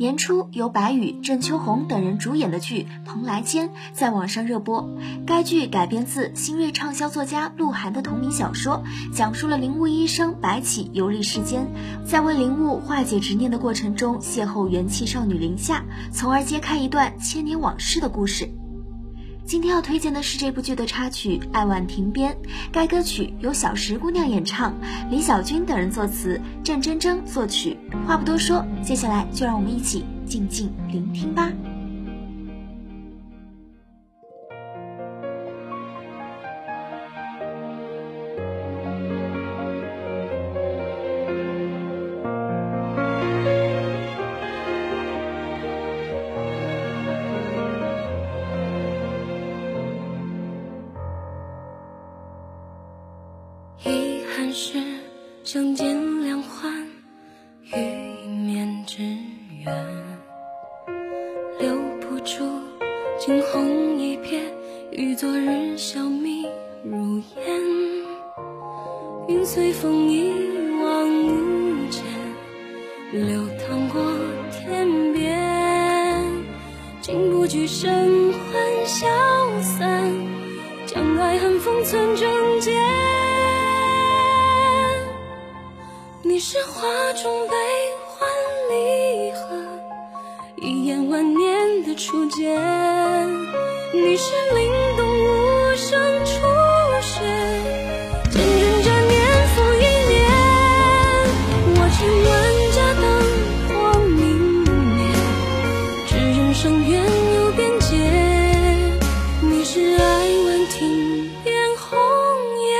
年初由白宇、郑秋红等人主演的剧《蓬莱间》在网上热播。该剧改编自新锐畅销作家鹿晗的同名小说，讲述了灵物医生白起游历世间，在为灵物化解执念的过程中，邂逅元气少女林夏，从而揭开一段千年往事的故事。今天要推荐的是这部剧的插曲《爱晚亭边》，该歌曲由小石姑娘演唱，李小军等人作词，郑铮铮作曲。话不多说，接下来就让我们一起静静聆听吧。是相见两欢，欲一面之缘，留不住惊鸿一瞥，与昨日消弭如烟。云随风一往无前，流淌过天边，经不惧神魂消散，将爱恨封存中是画中悲欢离合，一眼万年的初见。你是灵动无声初雪，见证着年复一年。我千万家灯火明灭，只人生缘有边界。你是爱晚亭边红叶，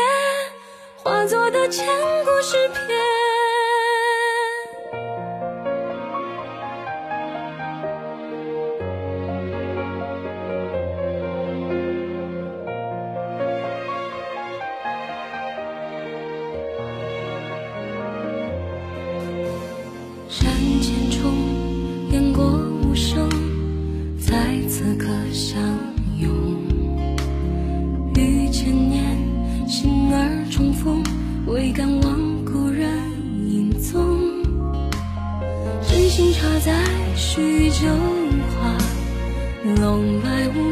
化作的千古诗篇。未敢忘故人影踪，真心插在许久花，笼白无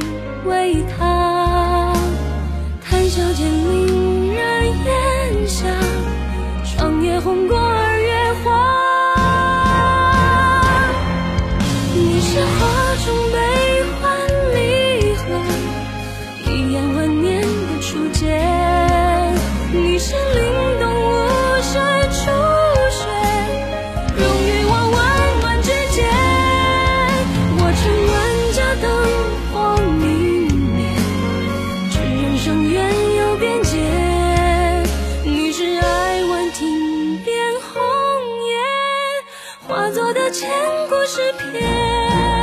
千古诗篇。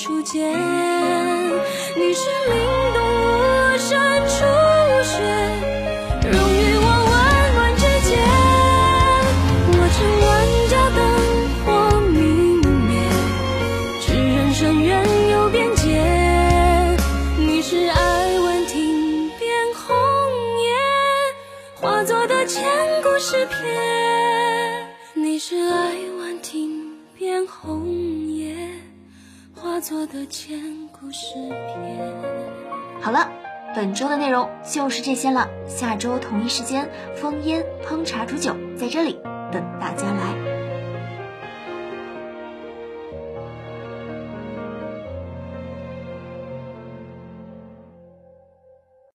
初见，你是凛冬无声初雪，融于我温暖指尖。我趁万家灯火明灭，知人生缘有边界。你是爱问亭边红叶，化作的千古诗篇。做的千古诗篇。好了。本周的内容就是这些了。下周同一时间，风烟烹茶煮酒在这里等大家来。